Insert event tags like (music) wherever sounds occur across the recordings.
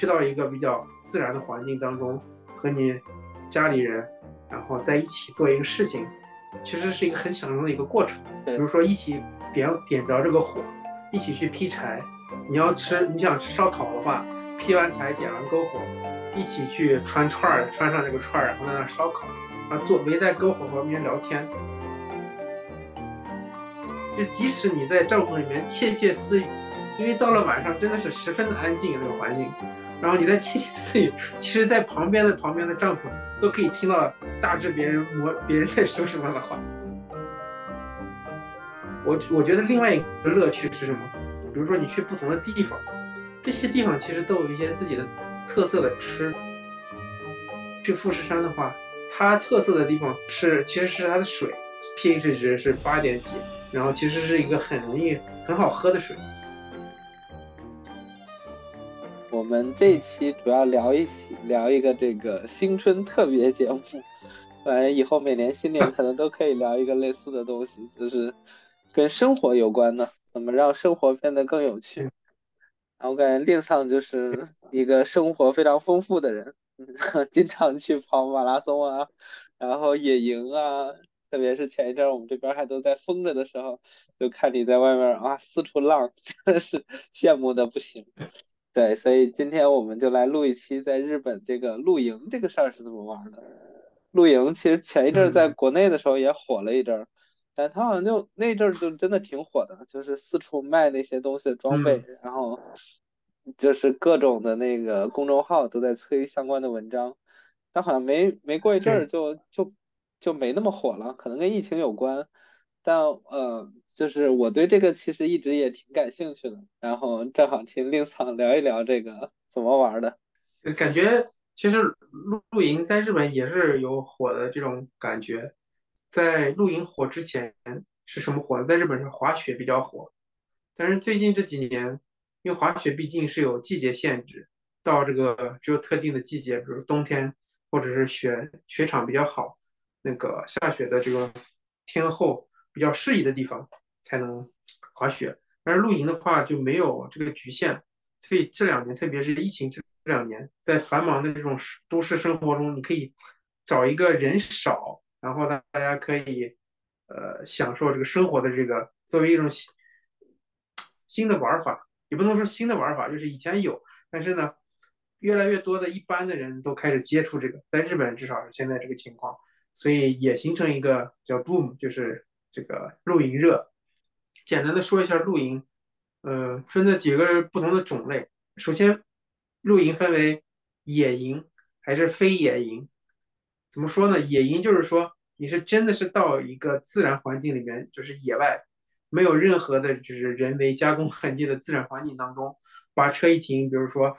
去到一个比较自然的环境当中，和你家里人，然后在一起做一个事情，其实是一个很享受的一个过程。比如说一起点点着这个火，一起去劈柴。你要吃，你想吃烧烤的话，劈完柴点完篝火，一起去穿串儿，穿上这个串儿，然后在那烧烤，然后坐围在篝火旁边聊天。就即使你在帐篷里面窃窃私语，因为到了晚上真的是十分的安静那个环境，然后你在窃窃私语，其实在旁边的旁边的帐篷都可以听到大致别人模别人在说什么的话。我我觉得另外一个乐趣是什么？比如说你去不同的地方，这些地方其实都有一些自己的特色的吃。去富士山的话，它特色的地方是其实是它的水，pH 值是八点几。然后其实是一个很容易很好喝的水。我们这一期主要聊一起聊一个这个新春特别节目，反正以后每年新年可能都可以聊一个类似的东西，就是跟生活有关的，怎么让生活变得更有趣。然后我感觉令桑就是一个生活非常丰富的人，经常去跑马拉松啊，然后野营啊。特别是前一阵我们这边还都在封着的时候，就看你在外面啊四处浪，真的是羡慕的不行。对，所以今天我们就来录一期在日本这个露营这个事儿是怎么玩的。露营其实前一阵在国内的时候也火了一阵，但它好像就那阵就真的挺火的，就是四处卖那些东西的装备，然后就是各种的那个公众号都在催相关的文章，但好像没没过一阵儿就就。就没那么火了，可能跟疫情有关，但呃，就是我对这个其实一直也挺感兴趣的，然后正好听令草聊一聊这个怎么玩的，感觉其实露露营在日本也是有火的这种感觉，在露营火之前是什么火？在日本是滑雪比较火，但是最近这几年，因为滑雪毕竟是有季节限制，到这个只有特定的季节，比如冬天或者是雪雪场比较好。那个下雪的这个天后比较适宜的地方才能滑雪，但是露营的话就没有这个局限，所以这两年，特别是疫情这两年，在繁忙的这种都市生活中，你可以找一个人少，然后大大家可以呃享受这个生活的这个作为一种新新的玩法，也不能说新的玩法，就是以前有，但是呢，越来越多的一般的人都开始接触这个，在日本至少是现在这个情况。所以也形成一个叫 boom，就是这个露营热。简单的说一下露营，呃，分了几个不同的种类。首先，露营分为野营还是非野营。怎么说呢？野营就是说你是真的是到一个自然环境里面，就是野外，没有任何的就是人为加工痕迹的自然环境当中，把车一停，比如说，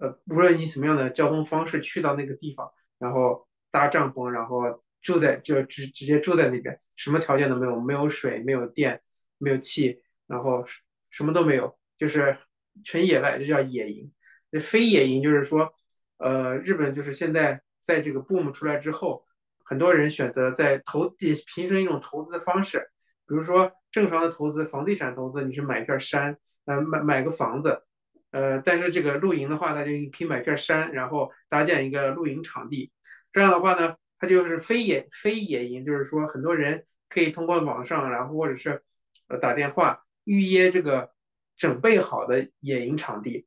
呃，无论你什么样的交通方式去到那个地方，然后搭帐篷，然后。住在就直直接住在那边，什么条件都没有，没有水，没有电，没有气，然后什么都没有，就是纯野外，这叫野营。那非野营就是说，呃，日本就是现在在这个 boom 出来之后，很多人选择在投也形成一种投资的方式，比如说正常的投资，房地产投资，你是买一片山，呃，买买个房子，呃，但是这个露营的话，那就可以买片山，然后搭建一个露营场地，这样的话呢。它就是非野非野营，就是说很多人可以通过网上，然后或者是呃打电话预约这个准备好的野营场地。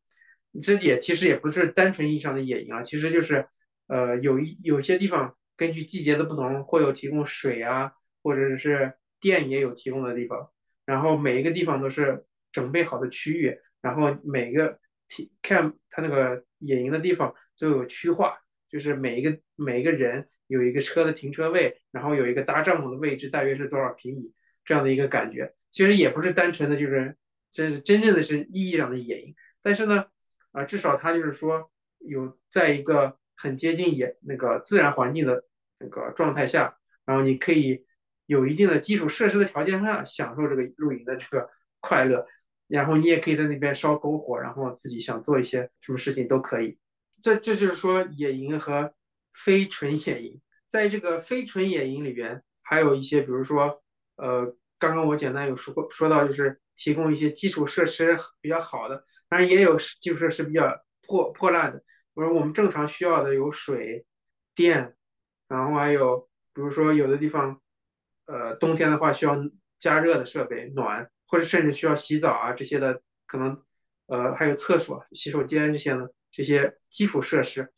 这也其实也不是单纯意义上的野营啊，其实就是呃有一有些地方根据季节的不同会有提供水啊，或者是电也有提供的地方。然后每一个地方都是准备好的区域，然后每个体看它那个野营的地方都有区划，就是每一个每一个人。有一个车的停车位，然后有一个搭帐篷的位置，大约是多少平米这样的一个感觉。其实也不是单纯的就是真真正的是意义上的野营，但是呢，啊，至少它就是说有在一个很接近野那个自然环境的那个状态下，然后你可以有一定的基础设施的条件下享受这个露营的这个快乐，然后你也可以在那边烧篝火，然后自己想做一些什么事情都可以。这这就是说野营和。非纯野营，在这个非纯野营里边，还有一些，比如说，呃，刚刚我简单有说过，说到就是提供一些基础设施比较好的，当然也有基础设施比较破破烂的。我说我们正常需要的有水电，然后还有比如说有的地方，呃，冬天的话需要加热的设备暖，或者甚至需要洗澡啊这些的，可能呃还有厕所、洗手间这些呢，这些基础设施。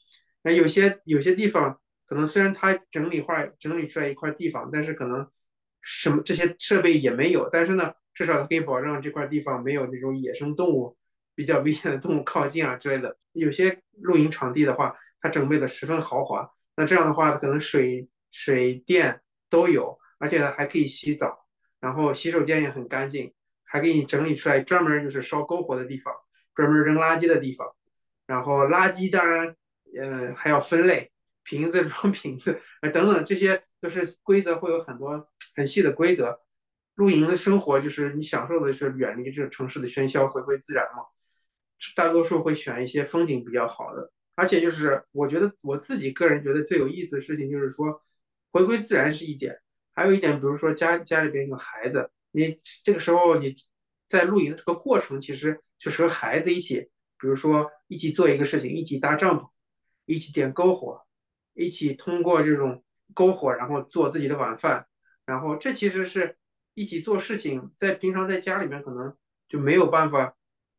那有些有些地方可能虽然它整理块整理出来一块地方，但是可能什么这些设备也没有，但是呢，至少它可以保证这块地方没有那种野生动物。比较危险的动物靠近啊之类的，有些露营场地的话，它整备的十分豪华。那这样的话，可能水、水电都有，而且呢还可以洗澡，然后洗手间也很干净，还给你整理出来专门就是烧篝火的地方，专门扔垃圾的地方。然后垃圾当然，呃还要分类，瓶子装 (laughs) 瓶子，呃等等，这些都是规则，会有很多很细的规则。露营的生活就是你享受的是远离这城市的喧嚣，回归自然嘛。大多数会选一些风景比较好的，而且就是我觉得我自己个人觉得最有意思的事情就是说，回归自然是一点，还有一点，比如说家家里边有孩子，你这个时候你在露营的这个过程，其实就是和孩子一起，比如说一起做一个事情，一起搭帐篷，一起点篝火，一起通过这种篝火，然后做自己的晚饭，然后这其实是一起做事情，在平常在家里面可能就没有办法。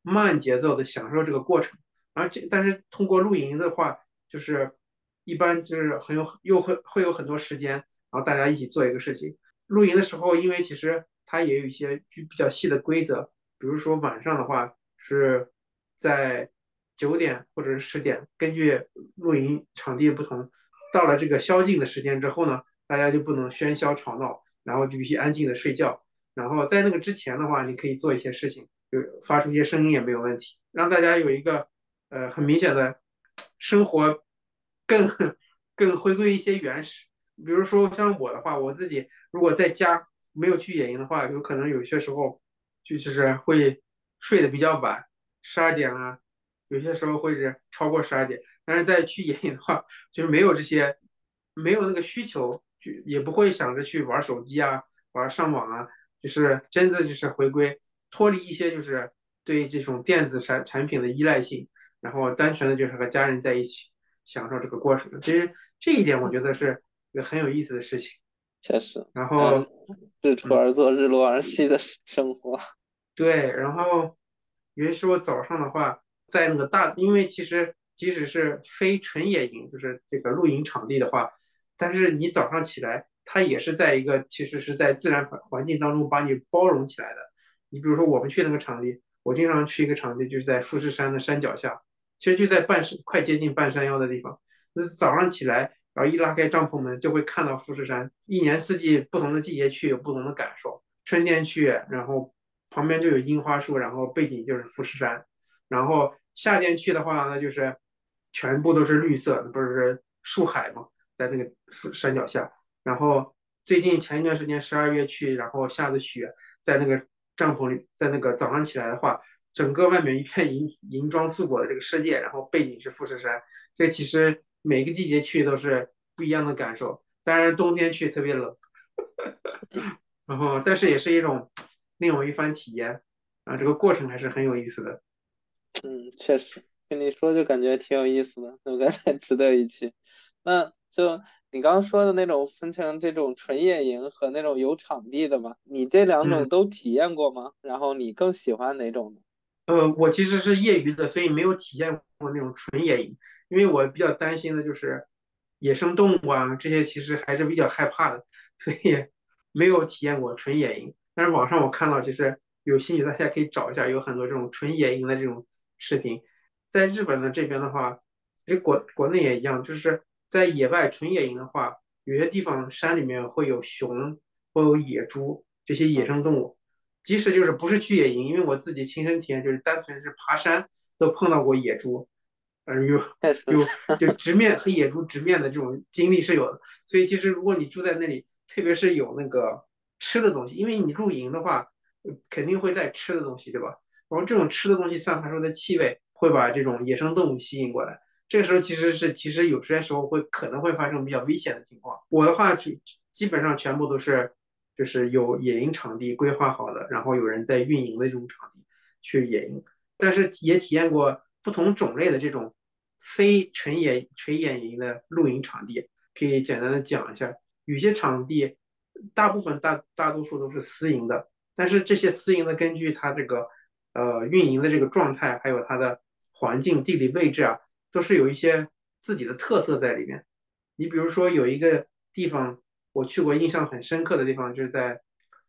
慢节奏的享受这个过程，而这但是通过露营的话，就是一般就是很有又会会有很多时间，然后大家一起做一个事情。露营的时候，因为其实它也有一些比较细的规则，比如说晚上的话是在九点或者是十点，根据露营场地不同，到了这个宵禁的时间之后呢，大家就不能喧嚣吵闹，然后就必须安静的睡觉。然后在那个之前的话，你可以做一些事情。就发出一些声音也没有问题，让大家有一个呃很明显的生活更更回归一些原始。比如说像我的话，我自己如果在家没有去野营的话，有可能有些时候就就是会睡得比较晚，十二点啊，有些时候会是超过十二点。但是在去野营的话，就是没有这些，没有那个需求，就也不会想着去玩手机啊，玩上网啊，就是真的就是回归。脱离一些就是对这种电子产产品的依赖性，然后单纯的就是和家人在一起享受这个过程。其实这一点我觉得是一个很有意思的事情。确实。然后日出而作，日落而息的生活。对，然后有些时候早上的话，在那个大，因为其实即使是非纯野营，就是这个露营场地的话，但是你早上起来，它也是在一个其实是在自然环环境当中把你包容起来的。你比如说，我们去那个场地，我经常去一个场地，就是在富士山的山脚下，其实就在半山快接近半山腰的地方。那早上起来，然后一拉开帐篷门，就会看到富士山。一年四季不同的季节去有不同的感受。春天去，然后旁边就有樱花树，然后背景就是富士山。然后夏天去的话，那就是全部都是绿色，不是树海嘛，在那个山脚下。然后最近前一段时间十二月去，然后下的雪，在那个。帐篷里，在那个早上起来的话，整个外面一片银银装素裹的这个世界，然后背景是富士山，这其实每个季节去都是不一样的感受。当然冬天去特别冷，(laughs) 然后但是也是一种另有一番体验啊，这个过程还是很有意思的。嗯，确实，跟你说就感觉挺有意思的，我感觉值得一去。那就。你刚刚说的那种分成这种纯野营和那种有场地的嘛，你这两种都体验过吗？然后你更喜欢哪种呢？呃，我其实是业余的，所以没有体验过那种纯野营，因为我比较担心的就是野生动物啊这些，其实还是比较害怕的，所以 (laughs) 没有体验过纯野营。但是网上我看到，其实有兴趣大家可以找一下，有很多这种纯野营的这种视频。在日本的这边的话，其实国国内也一样，就是。在野外纯野营的话，有些地方山里面会有熊，会有野猪这些野生动物。即使就是不是去野营，因为我自己亲身体验，就是单纯是爬山都碰到过野猪，嗯，有有就直面和野猪直面的这种经历是有的。所以其实如果你住在那里，特别是有那个吃的东西，因为你露营的话，肯定会带吃的东西，对吧？然后这种吃的东西散发出的气味会把这种野生动物吸引过来。这个时候其实是，其实有些时候会可能会发生比较危险的情况。我的话就基本上全部都是，就是有野营场地规划好的，然后有人在运营的这种场地去野营。但是也体验过不同种类的这种非纯野纯野营的露营场地，可以简单的讲一下。有些场地，大部分大大多数都是私营的，但是这些私营的根据它这个呃运营的这个状态，还有它的环境地理位置啊，都是有一些自己的特色在里面。你比如说有一个地方我去过，印象很深刻的地方就是在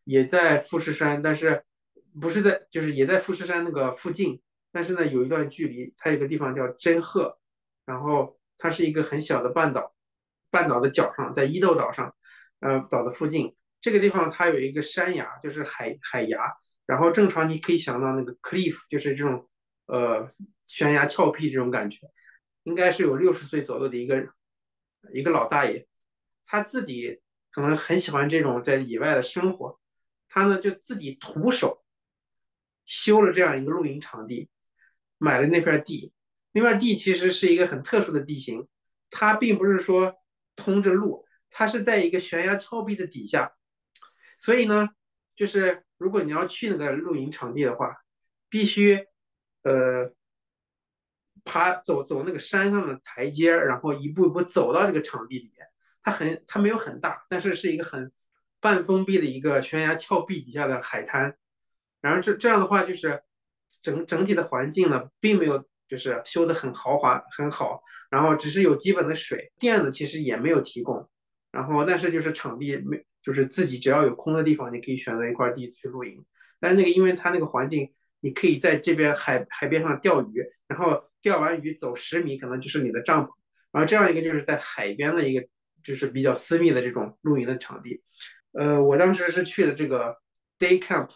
也在富士山，但是不是在就是也在富士山那个附近，但是呢有一段距离，它有个地方叫真鹤，然后它是一个很小的半岛。半岛的角上，在伊豆岛上，呃，岛的附近，这个地方它有一个山崖，就是海海崖。然后正常你可以想到那个 cliff，就是这种呃悬崖峭壁这种感觉。应该是有六十岁左右的一个一个老大爷，他自己可能很喜欢这种在野外的生活，他呢就自己徒手修了这样一个露营场地，买了那片地。那片地其实是一个很特殊的地形，它并不是说。通着路，它是在一个悬崖峭壁的底下，所以呢，就是如果你要去那个露营场地的话，必须呃爬走走那个山上的台阶，然后一步一步走到这个场地里面。它很它没有很大，但是是一个很半封闭的一个悬崖峭壁底下的海滩。然后这这样的话，就是整整体的环境呢，并没有。就是修的很豪华很好，然后只是有基本的水电呢，其实也没有提供。然后但是就是场地没，就是自己只要有空的地方，你可以选择一块地去露营。但是那个因为它那个环境，你可以在这边海海边上钓鱼，然后钓完鱼走十米可能就是你的帐篷。然后这样一个就是在海边的一个就是比较私密的这种露营的场地。呃，我当时是去的这个 day camp，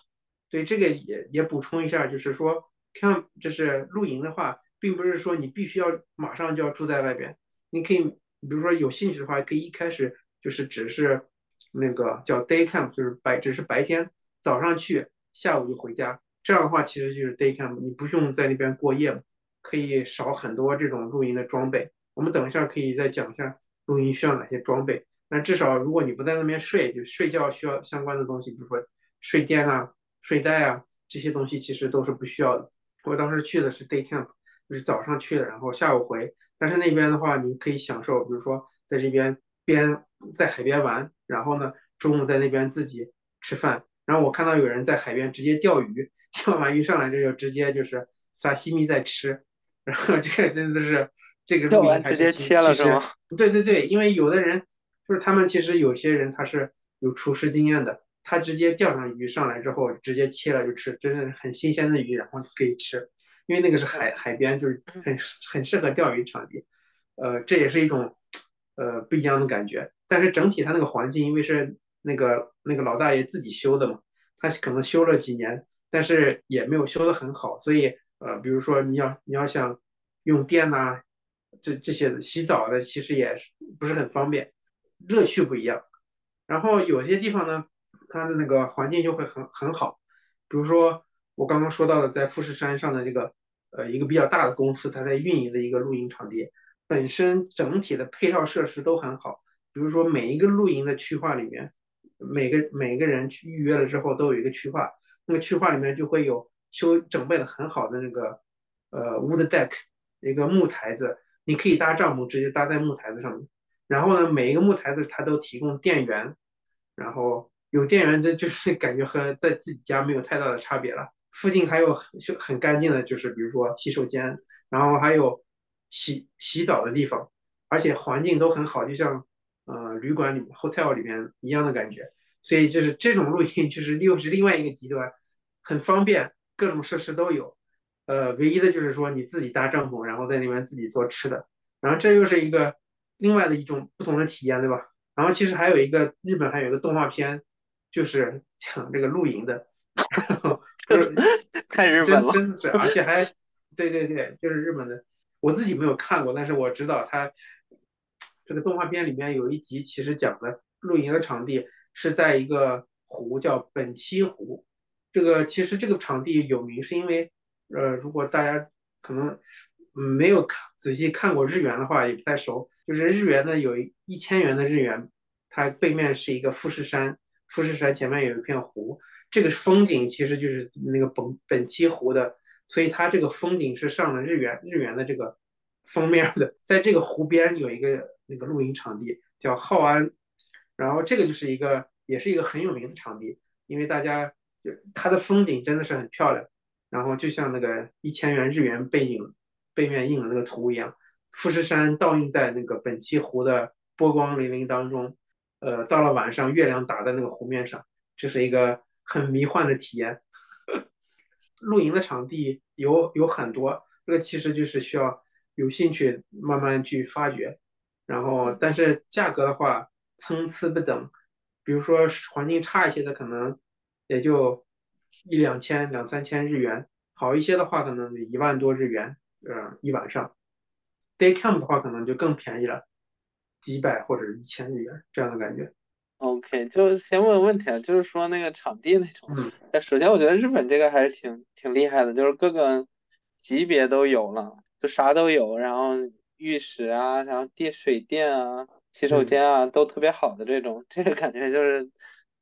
对这个也也补充一下，就是说。看，就是露营的话，并不是说你必须要马上就要住在外边。你可以，比如说有兴趣的话，可以一开始就是只是那个叫 day camp，就是白只是白天早上去，下午就回家。这样的话，其实就是 day camp，你不用在那边过夜，可以少很多这种露营的装备。我们等一下可以再讲一下露营需要哪些装备。那至少如果你不在那边睡，就睡觉需要相关的东西，比如说睡垫啊、睡袋啊这些东西，其实都是不需要的。我当时去的是 day camp，就是早上去的，然后下午回。但是那边的话，你可以享受，比如说在这边边在海边玩，然后呢中午在那边自己吃饭。然后我看到有人在海边直接钓鱼，钓完鱼上来这就直接就是撒西米在吃。然后这个真的是这个露营还是切了是吗？对对对，因为有的人就是他们其实有些人他是有厨师经验的。他直接钓上鱼上来之后，直接切了就吃，真的很新鲜的鱼，然后就可以吃。因为那个是海海边，就是很很适合钓鱼场地。呃，这也是一种呃不一样的感觉。但是整体它那个环境，因为是那个那个老大爷自己修的嘛，他可能修了几年，但是也没有修得很好，所以呃，比如说你要你要想用电呐，这这些洗澡的其实也不是很方便，乐趣不一样。然后有些地方呢。它的那个环境就会很很好，比如说我刚刚说到的，在富士山上的这个呃一个比较大的公司，它在运营的一个露营场地，本身整体的配套设施都很好。比如说每一个露营的区划里面，每个每个人去预约了之后都有一个区划，那个区划里面就会有修整备的很好的那个呃 wood deck 一个木台子，你可以搭帐篷直接搭在木台子上面。然后呢，每一个木台子它都提供电源，然后。有电源，这 (laughs) 就是感觉和在自己家没有太大的差别了。附近还有很很干净的，就是比如说洗手间，然后还有洗洗澡的地方，而且环境都很好，就像呃旅馆里面 hotel 里面一样的感觉。所以就是这种露营，就是又是另外一个极端，很方便，各种设施都有。呃，唯一的就是说你自己搭帐篷，然后在那边自己做吃的，然后这又是一个另外的一种不同的体验，对吧？然后其实还有一个日本还有一个动画片。就是 (laughs) 讲这个露营的，(laughs) 就是 (laughs) 太日本了，真真的是，而且还，对对对，就是日本的。我自己没有看过，但是我知道它这个动画片里面有一集，其实讲的露营的场地是在一个湖叫本栖湖。这个其实这个场地有名，是因为呃，如果大家可能没有看仔细看过日元的话，也不太熟。就是日元呢，有一千元的日元，它背面是一个富士山。富士山前面有一片湖，这个风景其实就是那个本本栖湖的所以它这个风景是上了日元日元的这个封面的。在这个湖边有一个那个露营场地叫浩安，然后这个就是一个也是一个很有名的场地，因为大家就它的风景真的是很漂亮，然后就像那个一千元日元背影背面印的那个图一样，富士山倒映在那个本溪湖的波光粼粼当中，呃，到了晚上月亮打在那个湖面上，这是一个很迷幻的体验。露营的场地有有很多，这个其实就是需要有兴趣慢慢去发掘，然后但是价格的话参差不等，比如说环境差一些的可能也就一两千两三千日元，好一些的话可能一万多日元，呃一晚上，day camp 的话可能就更便宜了，几百或者一千日元这样的感觉。OK，就先问个问题啊，就是说那个场地那种，那首先我觉得日本这个还是挺挺厉害的，就是各个级别都有了，就啥都有，然后浴室啊，然后电水电啊，洗手间啊都特别好的这种，这个感觉就是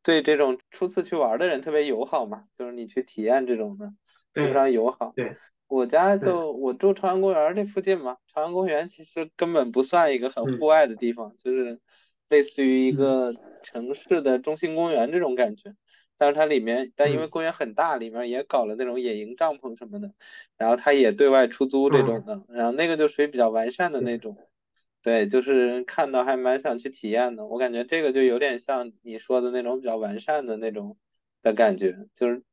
对这种初次去玩的人特别友好嘛，就是你去体验这种的非常友好。对，我家就我住朝阳公园这附近嘛，朝阳公园其实根本不算一个很户外的地方，就是。类似于一个城市的中心公园这种感觉，但是它里面，但因为公园很大，里面也搞了那种野营帐篷什么的，然后它也对外出租这种的，然后那个就属于比较完善的那种，对，就是看到还蛮想去体验的。我感觉这个就有点像你说的那种比较完善的那种的感觉，就是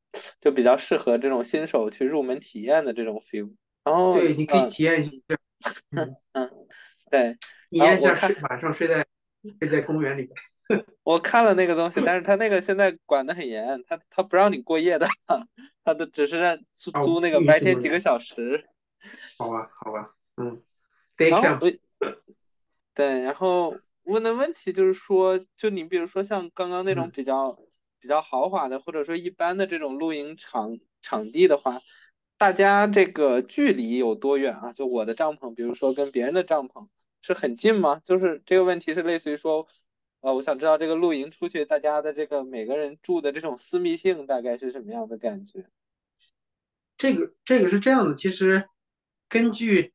就比较适合这种新手去入门体验的这种 feel。然后对，你可以体验一下，嗯 (laughs) 嗯，对，体验一下睡晚上睡在。会在公园里边，(laughs) 我看了那个东西，但是他那个现在管得很严，他他不让你过夜的，(laughs) 他都只是让租租那个白天几个小时。好吧，好吧，嗯。然后，对，然后问的问题就是说，就你比如说像刚刚那种比较比较豪华的，或者说一般的这种露营场场地的话，大家这个距离有多远啊？就我的帐篷，比如说跟别人的帐篷。是很近吗？就是这个问题是类似于说，呃，我想知道这个露营出去，大家的这个每个人住的这种私密性大概是什么样的感觉？这个这个是这样的，其实根据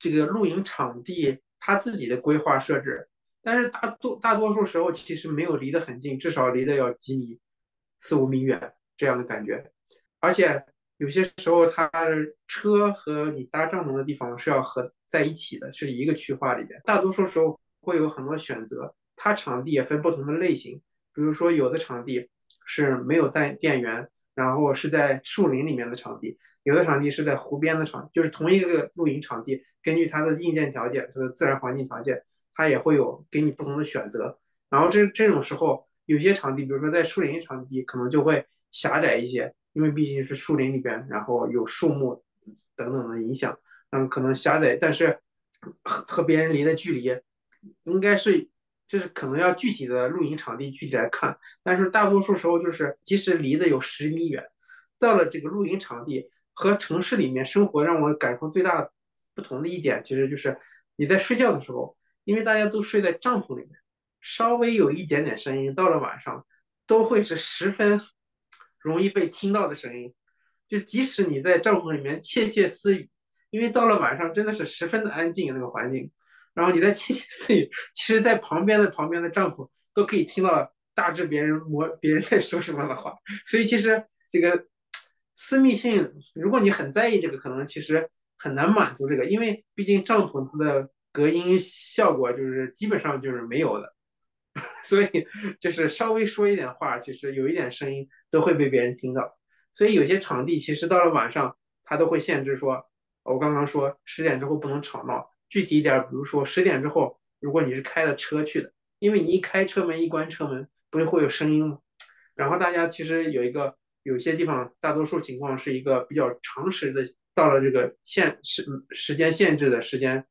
这个露营场地他自己的规划设置，但是大多大多数时候其实没有离得很近，至少离得要几米、四五米远这样的感觉，而且。有些时候，它车和你搭帐篷的地方是要合在一起的，是一个区划里边。大多数时候会有很多选择，它场地也分不同的类型。比如说，有的场地是没有带电源，然后是在树林里面的场地；有的场地是在湖边的场，就是同一个露营场地，根据它的硬件条件、它的自然环境条件，它也会有给你不同的选择。然后这这种时候，有些场地，比如说在树林场地，可能就会狭窄一些。因为毕竟是树林里边，然后有树木等等的影响，嗯，可能狭窄，但是和和别人离的距离应该是就是可能要具体的露营场地具体来看，但是大多数时候就是即使离得有十米远，到了这个露营场地和城市里面生活让我感受最大不同的一点，其实就是你在睡觉的时候，因为大家都睡在帐篷里面，稍微有一点点声音，到了晚上都会是十分。容易被听到的声音，就即使你在帐篷里面窃窃私语，因为到了晚上真的是十分的安静那个环境，然后你在窃窃私语，其实，在旁边的旁边的帐篷都可以听到大致别人模别人在说什么的话，所以其实这个私密性，如果你很在意这个，可能其实很难满足这个，因为毕竟帐篷它的隔音效果就是基本上就是没有的。(laughs) 所以就是稍微说一点话，其实有一点声音都会被别人听到。所以有些场地其实到了晚上，它都会限制说，我刚刚说十点之后不能吵闹。具体一点，比如说十点之后，如果你是开了车去的，因为你一开车门一关车门，不是会有声音吗？然后大家其实有一个有些地方，大多数情况是一个比较长时的，到了这个限时时间限制的时间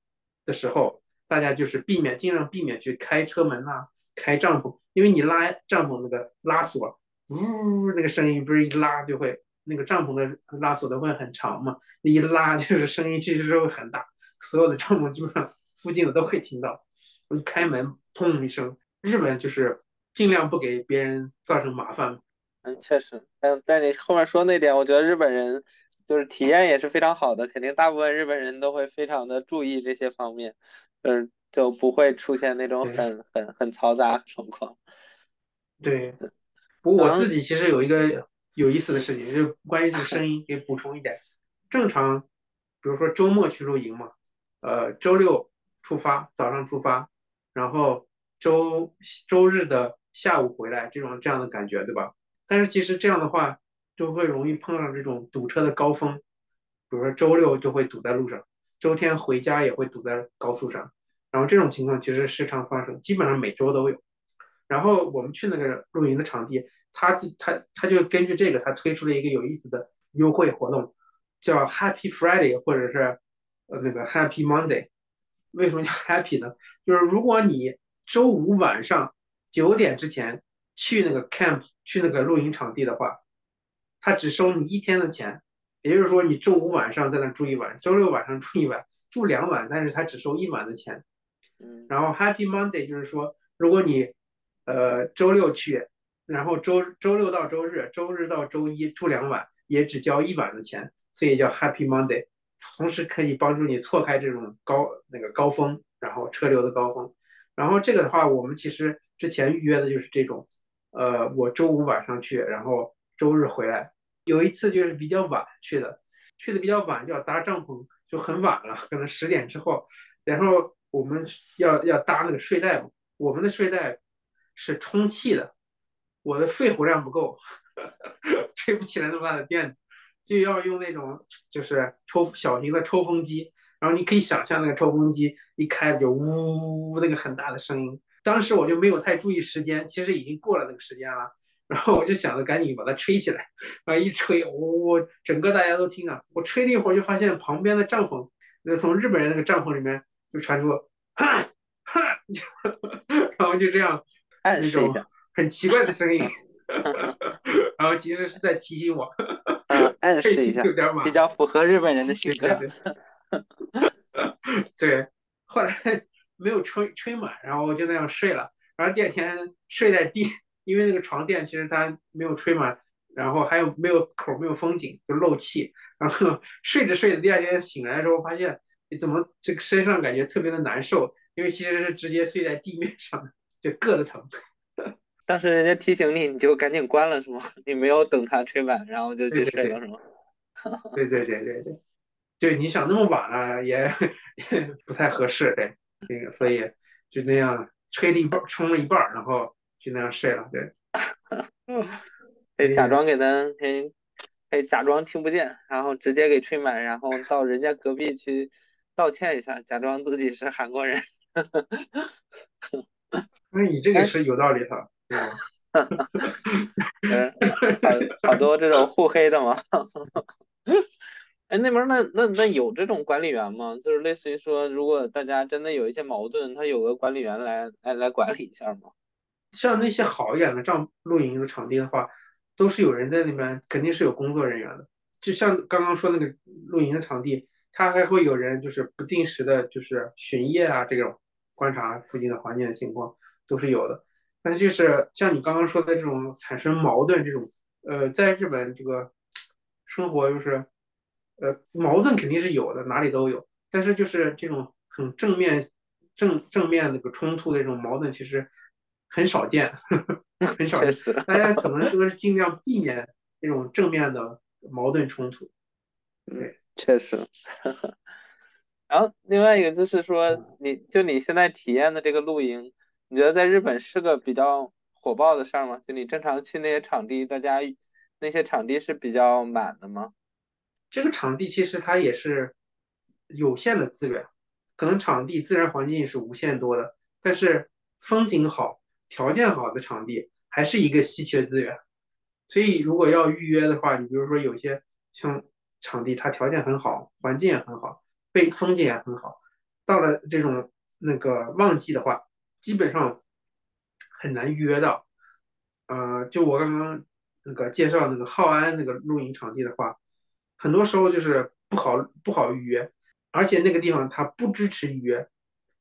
的时候，大家就是避免尽量避免去开车门呐。开帐篷，因为你拉帐篷那个拉锁，呜，那个声音不是一拉就会，那个帐篷的拉锁的会很长嘛，你一拉就是声音其实是会很大，所有的帐篷基本上附近的都会听到。一开门，砰一声，日本就是尽量不给别人造成麻烦。嗯，确实，但但你后面说那点，我觉得日本人就是体验也是非常好的，肯定大部分日本人都会非常的注意这些方面，嗯，不会出现那种很很很嘈杂状况。(laughs) 对，不过我自己其实有一个有意思的事情，就是关于这个声音，给补充一点。正常，比如说周末去露营嘛，呃，周六出发，早上出发，然后周周日的下午回来，这种这样的感觉，对吧？但是其实这样的话，就会容易碰上这种堵车的高峰，比如说周六就会堵在路上，周天回家也会堵在高速上，然后这种情况其实时常发生，基本上每周都有。然后我们去那个露营的场地，他自他他就根据这个，他推出了一个有意思的优惠活动，叫 Happy Friday 或者是呃那个 Happy Monday。为什么叫 Happy 呢？就是如果你周五晚上九点之前去那个 camp 去那个露营场地的话，他只收你一天的钱。也就是说，你周五晚上在那住一晚，周六晚上住一晚，住两晚，但是他只收一晚的钱。然后 Happy Monday 就是说，如果你呃，周六去，然后周周六到周日，周日到周一住两晚，也只交一晚的钱，所以叫 Happy Monday。同时可以帮助你错开这种高那个高峰，然后车流的高峰。然后这个的话，我们其实之前预约的就是这种，呃，我周五晚上去，然后周日回来。有一次就是比较晚去的，去的比较晚就要搭帐篷，就很晚了，可能十点之后。然后我们要要搭那个睡袋嘛，我们的睡袋。是充气的，我的肺活量不够，(laughs) 吹不起来那么大的垫子，就要用那种就是抽小型的抽风机。然后你可以想象那个抽风机一开就呜呜那个很大的声音。当时我就没有太注意时间，其实已经过了那个时间了。然后我就想着赶紧把它吹起来，然后一吹，我我整个大家都听啊。我吹了一会儿，就发现旁边的帐篷，那从日本人那个帐篷里面就传出哈哈，(laughs) 然后就这样。暗示一下，很奇怪的声音，(laughs) 然后其实是在提醒我，嗯，暗 (laughs) 示一下，比较符合日本人的性格。对，后来没有吹吹满，然后我就那样睡了。然后第二天睡在地，因为那个床垫其实它没有吹满，然后还有没有口，没有风景，就漏气。然后睡着睡着，第二天醒来的时候，发现你怎么这个身上感觉特别的难受，因为其实是直接睡在地面上。就硌得疼，(laughs) 当时人家提醒你，你就赶紧关了是吗？(laughs) 你没有等他吹满，然后就去睡了是吗？(laughs) 对对对对对，对你想那么晚了也不太合适，对，那个所以就那样吹了一半，冲了一半，然后就那样睡了，对。可以假装给他，可以可以假装听不见，然后直接给吹满，然后到人家隔壁去道歉一下，假装自己是韩国人。(laughs) 那你这个是有道理的，对吧？嗯，(laughs) 好，好多这种互黑的吗？(laughs) 哎，那边那那那有这种管理员吗？就是类似于说，如果大家真的有一些矛盾，他有个管理员来来来管理一下吗？像那些好一点的帐露营的场地的话，都是有人在那边，肯定是有工作人员的。就像刚刚说那个露营的场地，他还会有人就是不定时的，就是巡夜啊这种。观察附近的环境的情况都是有的，但是就是像你刚刚说的这种产生矛盾这种，呃，在日本这个生活就是，呃，矛盾肯定是有的，哪里都有，但是就是这种很正面正正面那个冲突的这种矛盾其实很少见，呵 (laughs) 呵很少见，大家可能都是尽量避免这种正面的矛盾冲突。对，确实。然后另外一个就是说，你就你现在体验的这个露营，你觉得在日本是个比较火爆的事儿吗？就你正常去那些场地，大家那些场地是比较满的吗？这个场地其实它也是有限的资源，可能场地自然环境是无限多的，但是风景好、条件好的场地还是一个稀缺资源。所以如果要预约的话，你比如说有些像场地，它条件很好，环境也很好。被风景也很好，到了这种那个旺季的话，基本上很难预约到。呃，就我刚刚那个介绍那个浩安那个露营场地的话，很多时候就是不好不好预约，而且那个地方它不支持预约。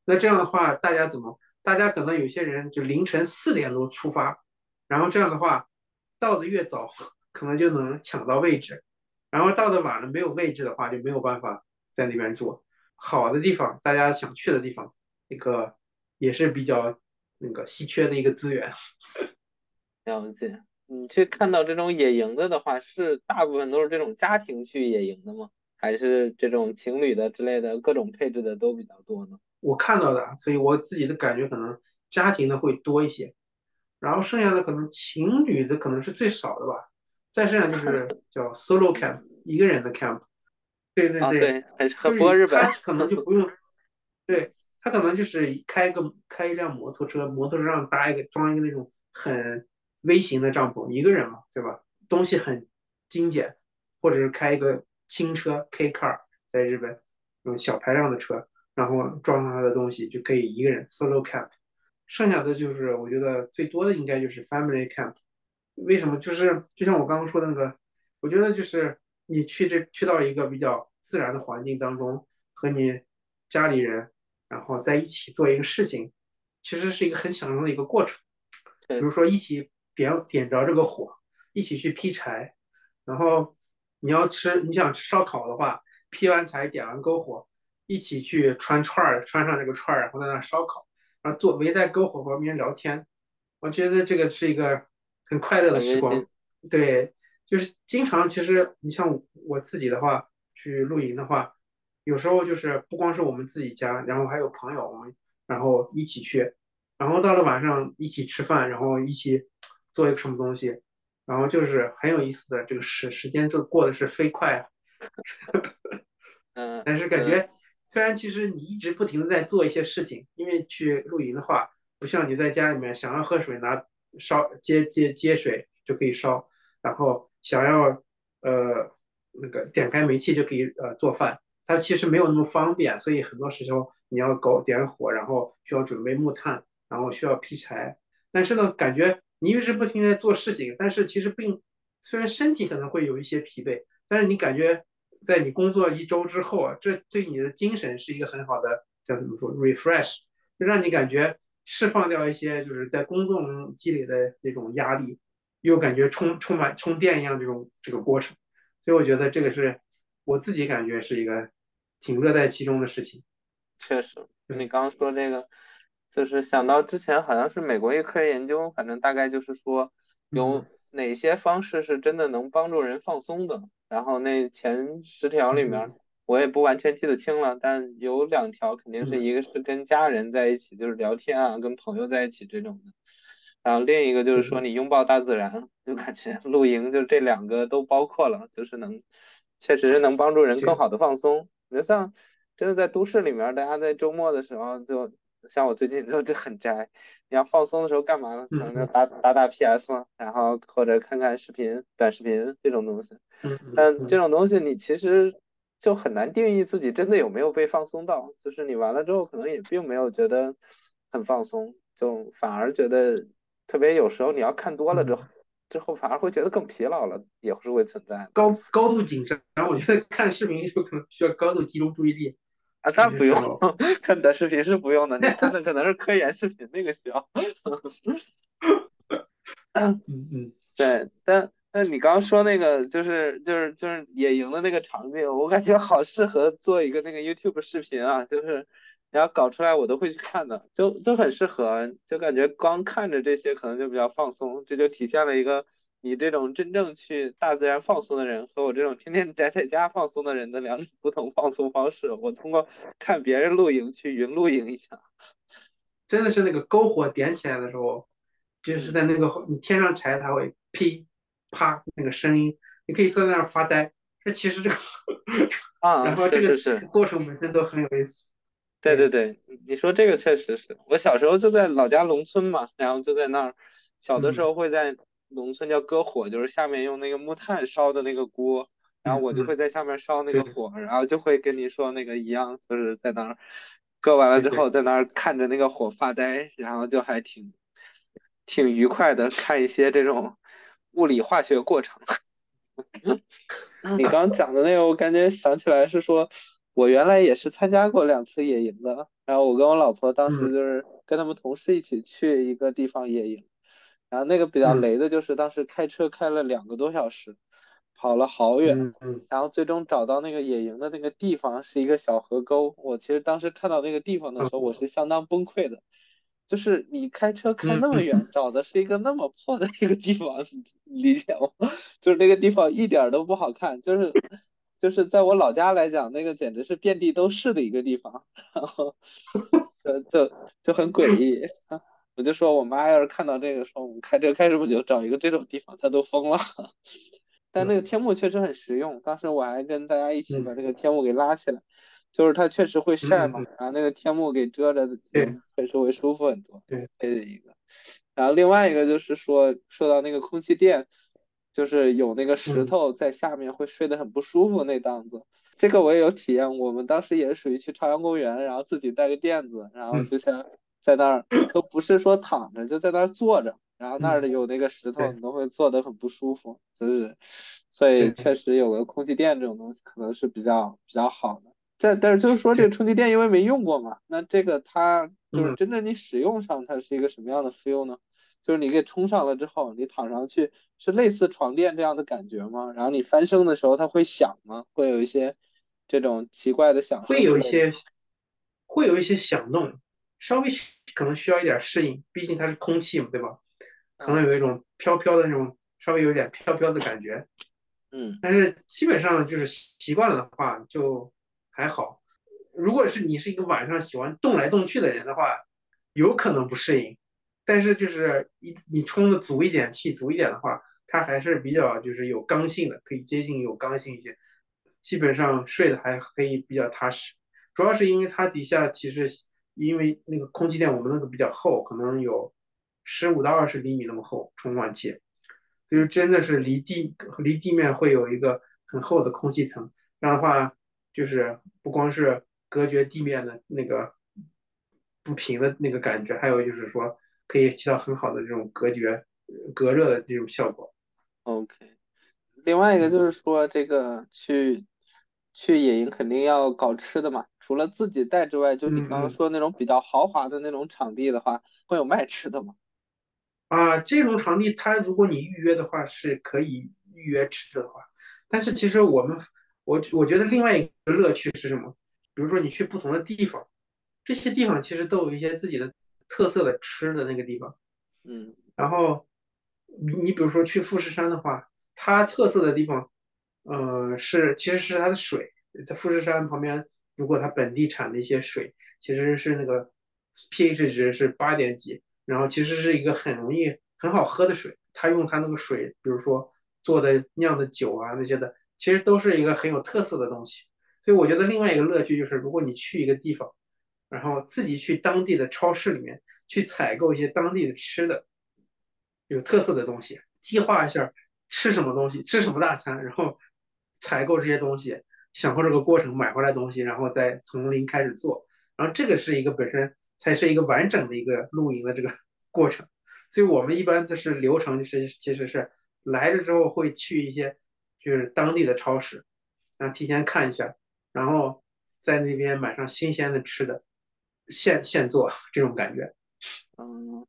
那这样的话，大家怎么？大家可能有些人就凌晨四点多出发，然后这样的话，到的越早，可能就能抢到位置。然后到的晚了没有位置的话，就没有办法在那边做。好的地方，大家想去的地方，那个也是比较那个稀缺的一个资源。(laughs) 了解。你去看到这种野营的的话，是大部分都是这种家庭去野营的吗？还是这种情侣的之类的各种配置的都比较多呢？我看到的，所以我自己的感觉可能家庭的会多一些，然后剩下的可能情侣的可能是最少的吧。再剩下就是叫 solo camp，一个人的 camp。对对对，很很多日本。他可能就不用，对他可能就是开个开一辆摩托车，摩托车上搭一个装一个那种很微型的帐篷，一个人嘛，对吧？东西很精简，或者是开一个轻车 K car，在日本用小排量的车，然后装上他的东西就可以一个人 solo camp。剩下的就是我觉得最多的应该就是 family camp。为什么？就是就像我刚刚说的那个，我觉得就是。你去这去到一个比较自然的环境当中，和你家里人，然后在一起做一个事情，其实是一个很享受的一个过程。比如说一起点点着这个火，一起去劈柴，然后你要吃你想吃烧烤的话，劈完柴点完篝火，一起去穿串儿，穿上这个串儿，然后在那烧烤，然后坐围在篝火旁边聊天。我觉得这个是一个很快乐的时光，对。就是经常，其实你像我自己的话，去露营的话，有时候就是不光是我们自己家，然后还有朋友，我们然后一起去，然后到了晚上一起吃饭，然后一起做一个什么东西，然后就是很有意思的这个时时间就过得是飞快啊。(laughs) (laughs) 嗯，但是感觉虽然其实你一直不停的在做一些事情，因为去露营的话，不像你在家里面想要喝水拿烧接接接水就可以烧，然后。想要呃那个点开煤气就可以呃做饭，它其实没有那么方便，所以很多时候你要搞点火，然后需要准备木炭，然后需要劈柴。但是呢，感觉你一直不停的做事情，但是其实并虽然身体可能会有一些疲惫，但是你感觉在你工作一周之后，这对你的精神是一个很好的叫怎么说 refresh，就让你感觉释放掉一些就是在工作中积累的那种压力。又感觉充充满充电一样这种这个过程，所以我觉得这个是我自己感觉是一个挺乐在其中的事情。确实，你刚刚说这个，就是想到之前好像是美国一科学研究，反正大概就是说有哪些方式是真的能帮助人放松的。然后那前十条里面，我也不完全记得清了，但有两条肯定是一个是跟家人在一起，就是聊天啊，跟朋友在一起这种的。然后另一个就是说，你拥抱大自然，就感觉露营就这两个都包括了，就是能，确实是能帮助人更好的放松。你像真的在都市里面，大家在周末的时候，就像我最近就就很宅，你要放松的时候干嘛呢？可能就打打打 PS，然后或者看看视频、短视频这种东西。但这种东西你其实就很难定义自己真的有没有被放松到，就是你完了之后可能也并没有觉得很放松，就反而觉得。特别有时候你要看多了之后，之后反而会觉得更疲劳了，也是会存在高高度紧张。然后我觉得看视频就可能需要高度集中注意力啊，那不用看短视频是不用的，你看的可能是科研视频那个需要。(laughs) 嗯嗯，对，但那你刚刚说那个就是就是就是野营的那个场景，我感觉好适合做一个那个 YouTube 视频啊，就是。你要搞出来，我都会去看的，就就很适合，就感觉光看着这些可能就比较放松，这就体现了一个你这种真正去大自然放松的人和我这种天天宅在家放松的人的两种不同放松方式。我通过看别人露营去云露营一下，真的是那个篝火点起来的时候，就是在那个你添上柴，它会劈啪那个声音，你可以坐在那儿发呆。这其实这个 (laughs) 啊，(laughs) 然后这个过程本身都很有意思。对对对，你说这个确实是我小时候就在老家农村嘛，然后就在那儿，小的时候会在农村叫篝火，就是下面用那个木炭烧的那个锅，然后我就会在下面烧那个火，然后就会跟你说那个一样，就是在那儿割完了之后，在那儿看着那个火发呆，然后就还挺挺愉快的，看一些这种物理化学过程。(laughs) 你刚讲的那个，我感觉想起来是说。我原来也是参加过两次野营的，然后我跟我老婆当时就是跟他们同事一起去一个地方野营，然后那个比较雷的就是当时开车开了两个多小时，跑了好远，然后最终找到那个野营的那个地方是一个小河沟。我其实当时看到那个地方的时候，我是相当崩溃的。就是你开车开那么远，找的是一个那么破的一个地方，你理解吗？就是那个地方一点都不好看，就是就是在我老家来讲，那个简直是遍地都是的一个地方，然后就就就很诡异。(laughs) 我就说我妈要是看到这个，说我们开车开这么久找一个这种地方，她都疯了。(laughs) 但那个天幕确实很实用，当时我还跟大家一起把这个天幕给拉起来。就是它确实会晒嘛，然后那个天幕给遮着，对，确实会舒服很多。对，这是一个。然后另外一个就是说，说到那个空气垫，就是有那个石头在下面会睡得很不舒服那档子，这个我也有体验。我们当时也是属于去朝阳公园，然后自己带个垫子，然后就像在那儿都不是说躺着，就在那儿坐着，然后那儿的有那个石头，你都会坐得很不舒服，就是，所以确实有个空气垫这种东西可能是比较比较好的。但但是就是说，这个充气垫因为没用过嘛，那这个它就是真正你使用上它是一个什么样的 feel 呢？就是你给充上了之后，你躺上去是类似床垫这样的感觉吗？然后你翻身的时候它会响吗？会有一些这种奇怪的响？会有一些，会有一些响动，稍微可能需要一点适应，毕竟它是空气嘛，对吧？可能有一种飘飘的那种，稍微有点飘飘的感觉。嗯，但是基本上就是习惯了的话就。还好，如果是你是一个晚上喜欢动来动去的人的话，有可能不适应。但是就是你你充的足一点，气足一点的话，它还是比较就是有刚性的，可以接近有刚性一些。基本上睡的还可以比较踏实。主要是因为它底下其实因为那个空气垫我们那个比较厚，可能有十五到二十厘米那么厚充换气，就是真的是离地离地面会有一个很厚的空气层，这样的话。就是不光是隔绝地面的那个不平的那个感觉，还有就是说可以起到很好的这种隔绝、隔热的这种效果。OK，另外一个就是说，这个去去野营肯定要搞吃的嘛，除了自己带之外，就你刚刚说那种比较豪华的那种场地的话，会有卖吃的吗？啊，这种场地它如果你预约的话是可以预约吃的话，但是其实我们。我我觉得另外一个乐趣是什么？比如说你去不同的地方，这些地方其实都有一些自己的特色的吃的那个地方，嗯，然后你比如说去富士山的话，它特色的地方，呃，是其实是它的水，在富士山旁边，如果它本地产的一些水，其实是那个 pH 值是八点几，然后其实是一个很容易很好喝的水，它用它那个水，比如说做的酿的酒啊那些的。其实都是一个很有特色的东西，所以我觉得另外一个乐趣就是，如果你去一个地方，然后自己去当地的超市里面去采购一些当地的吃的，有特色的东西，计划一下吃什么东西，吃什么大餐，然后采购这些东西，享受这个过程，买回来东西，然后再从零开始做，然后这个是一个本身才是一个完整的一个露营的这个 (laughs) 过程。所以我们一般就是流程就是其实是来了之后会去一些。就是当地的超市，然后提前看一下，然后在那边买上新鲜的吃的，现现做这种感觉。嗯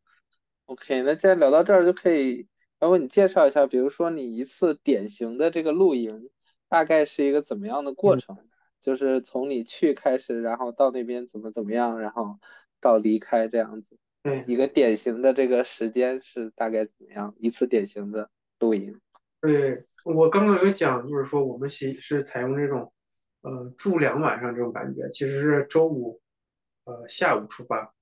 ，OK，那既然聊到这儿，就可以要不你介绍一下，比如说你一次典型的这个露营，大概是一个怎么样的过程？就是从你去开始，然后到那边怎么怎么样，然后到离开这样子。对，一个典型的这个时间是大概怎么样？一次典型的露营。对。我刚刚有讲，就是说我们是是采用这种，呃，住两晚上这种感觉，其实是周五，呃，下午出发，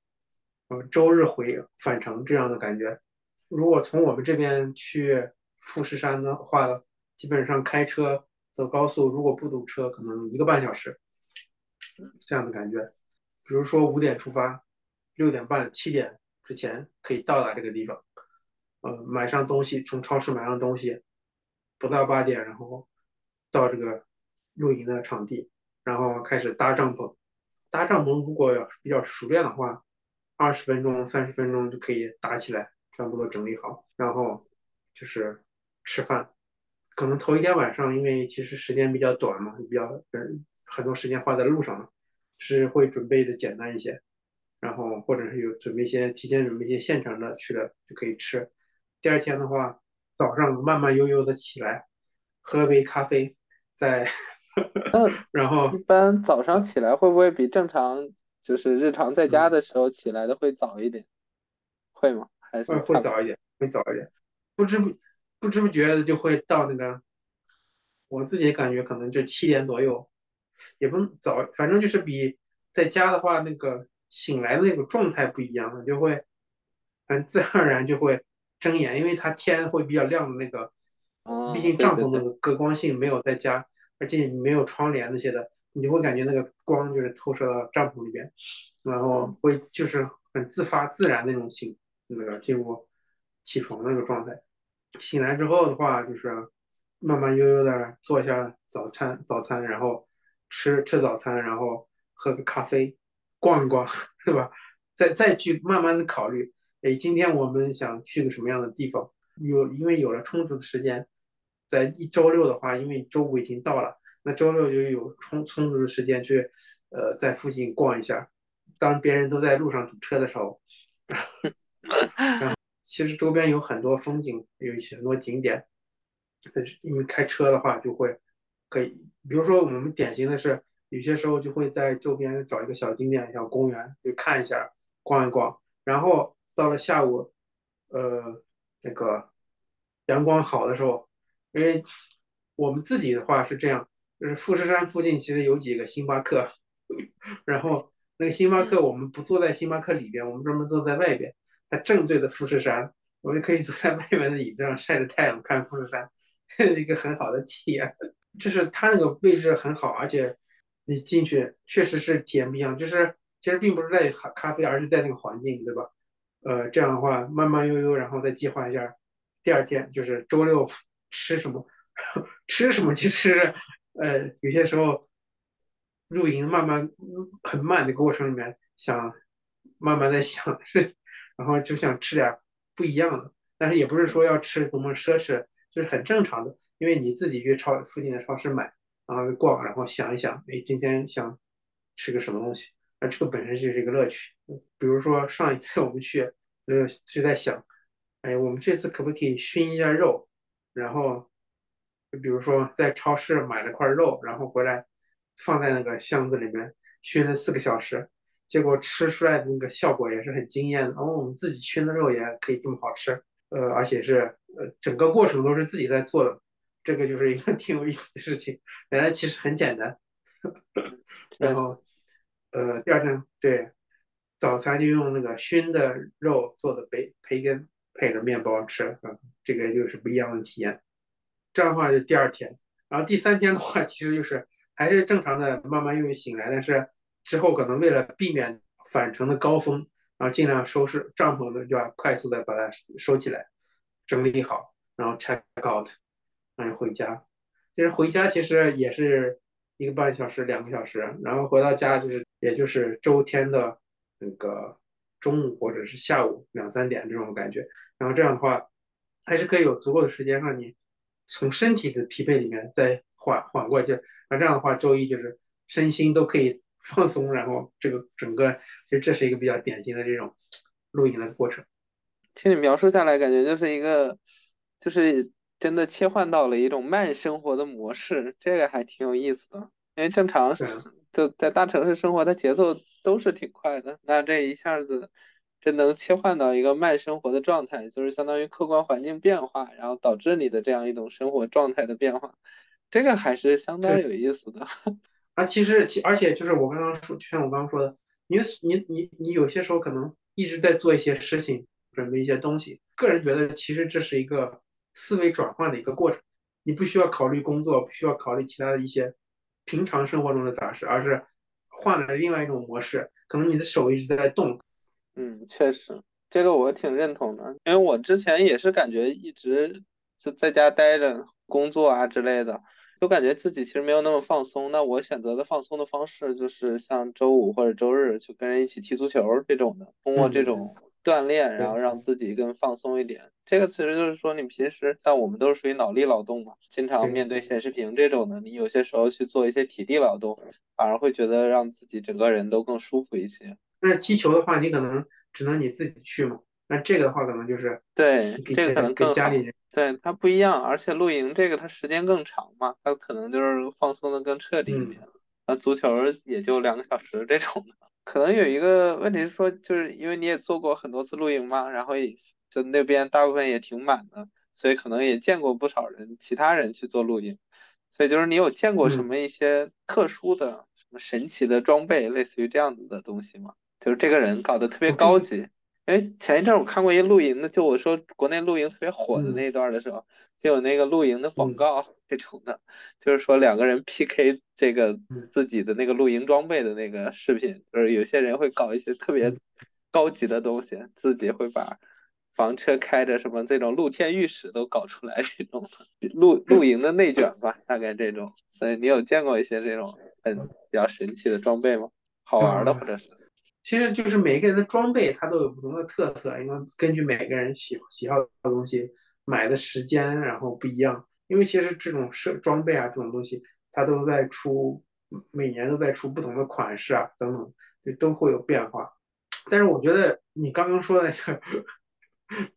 呃，周日回返程这样的感觉。如果从我们这边去富士山的话，基本上开车走高速，如果不堵车，可能一个半小时，这样的感觉。比如说五点出发，六点半、七点之前可以到达这个地方，呃，买上东西，从超市买上东西。不到八点，然后到这个露营的场地，然后开始搭帐篷。搭帐篷如果要比较熟练的话，二十分钟、三十分钟就可以搭起来，全部都整理好。然后就是吃饭，可能头一天晚上，因为其实时间比较短嘛，比较嗯很多时间花在路上了，是会准备的简单一些。然后或者是有准备一些提前准备一些现成的去了就可以吃。第二天的话。早上慢慢悠悠的起来，喝杯咖啡，再 (laughs) 然后一般早上起来会不会比正常就是日常在家的时候起来的会早一点？会吗？还是会会早一点，会早一点，不知不不知不觉的就会到那个，我自己感觉可能就七点左右，也不能早，反正就是比在家的话那个醒来的那个状态不一样，就会很自然而然就会睁眼，因为它天会比较亮的那个，毕竟帐篷那个隔光性没有在家，而且你没有窗帘那些的，你就会感觉那个光就是透射到帐篷里边，然后会就是很自发自然那种醒。那个进入起床那个状态，醒来之后的话，就是慢慢悠悠的做一下早餐，早餐，然后吃吃早餐，然后喝个咖啡，逛一逛，(laughs) 对吧？再再去慢慢的考虑，哎，今天我们想去个什么样的地方？有因为有了充足的时间，在一周六的话，因为周五已经到了，那周六就有充充足的时间去，呃，在附近逛一下。当别人都在路上堵车的时候。(laughs) 然后其实周边有很多风景，有一些很多景点。但是因为开车的话，就会可以，比如说我们典型的是，有些时候就会在周边找一个小景点，小公园，就看一下，逛一逛。然后到了下午，呃，那个阳光好的时候，因为我们自己的话是这样，就是富士山附近其实有几个星巴克，(laughs) 然后那个星巴克我们不坐在星巴克里边，我们专门坐在外边。它正对着富士山，我们可以坐在外面的椅子上晒着太阳看富士山，(laughs) 是一个很好的体验。就是它那个位置很好，而且你进去确实是体验不一样。就是其实并不是在咖啡，而是在那个环境，对吧？呃，这样的话慢慢悠悠，然后再计划一下第二天就是周六吃什么，(laughs) 吃什么。其实呃有些时候露营慢慢很慢的过程里面，想慢慢在想是。然后就想吃点不一样的，但是也不是说要吃多么奢侈，就是很正常的。因为你自己去超附近的超市买，然后逛，然后想一想，哎，今天想吃个什么东西，那这个本身就是一个乐趣。比如说上一次我们去，呃，就在想，哎，我们这次可不可以熏一下肉？然后，就比如说在超市买了块肉，然后回来放在那个箱子里面熏了四个小时。结果吃出来的那个效果也是很惊艳的，然后我们自己熏的肉也可以这么好吃，呃，而且是呃整个过程都是自己在做的，这个就是一个 (laughs) 挺有意思的事情。原来其实很简单，(laughs) 然后呃第二天对早餐就用那个熏的肉做的培培根配着面包吃，啊，这个就是不一样的体验。这样的话就第二天，然后第三天的话其实就是还是正常的慢慢又醒来，但是。之后可能为了避免返程的高峰，然后尽量收拾帐篷的就要快速的把它收起来，整理好，然后 check out，然后回家。就是回家其实也是一个半小时、两个小时，然后回到家就是也就是周天的那个中午或者是下午两三点这种感觉。然后这样的话，还是可以有足够的时间让你从身体的疲惫里面再缓缓过去。那这样的话，周一就是身心都可以。(laughs) 放松，然后这个整个其实这是一个比较典型的这种露营的过程。听你描述下来，感觉就是一个，就是真的切换到了一种慢生活的模式，这个还挺有意思的。因为正常就在大城市生活，它节奏都是挺快的，那这一下子真能切换到一个慢生活的状态，就是相当于客观环境变化，然后导致你的这样一种生活状态的变化，这个还是相当有意思的。(laughs) 啊，其实，其而且就是我刚刚说，就像我刚刚说的，你你你你有些时候可能一直在做一些事情，准备一些东西。个人觉得，其实这是一个思维转换的一个过程。你不需要考虑工作，不需要考虑其他的一些平常生活中的杂事，而是换了另外一种模式。可能你的手一直在动。嗯，确实，这个我挺认同的，因为我之前也是感觉一直就在家待着工作啊之类的。就感觉自己其实没有那么放松，那我选择的放松的方式就是像周五或者周日去跟人一起踢足球这种的，通过这种锻炼，然后让自己更放松一点。这个其实就是说，你平时像我们都是属于脑力劳动嘛，经常面对显示屏这种的，你有些时候去做一些体力劳动，反而会觉得让自己整个人都更舒服一些。但是踢球的话，你可能只能你自己去嘛，那这个的话可能就是对，这个可能更给家里人，对，它不一样，而且露营这个它时间更长嘛，它可能就是放松的更彻底一嗯点。啊，足球也就两个小时这种的，可能有一个问题是说，就是因为你也做过很多次露营嘛，然后也就那边大部分也挺满的，所以可能也见过不少人，其他人去做露营，所以就是你有见过什嗯。么一些特殊的、什么神奇的装备，类似于这样子的东西吗？就是这个人搞得特别高级。因为前一阵儿我看过一露营的，就我说国内露营特别火的嗯。那一段儿的时候，就有那个露营的广嗯。告这种的，就是说两个人 PK 这个嗯。自己的那个露营装备的那个视频，就是有些人会搞一些特别嗯。高级的东西，自己会把房车开着什么这种露天浴室都搞出来这种露露营的内卷吧，大概这种。所以你有见过一些这种很比较神奇的装备吗？好玩的或者是？其实就是每个人的装备它都有不同的特色，因为根据每个人喜喜好的东西买的时间然后不一样，因为其实这种设装备啊这种东西它都在出，每年都在出不同的款式啊等等，就都会有变化。但是我觉得你刚刚说的那个，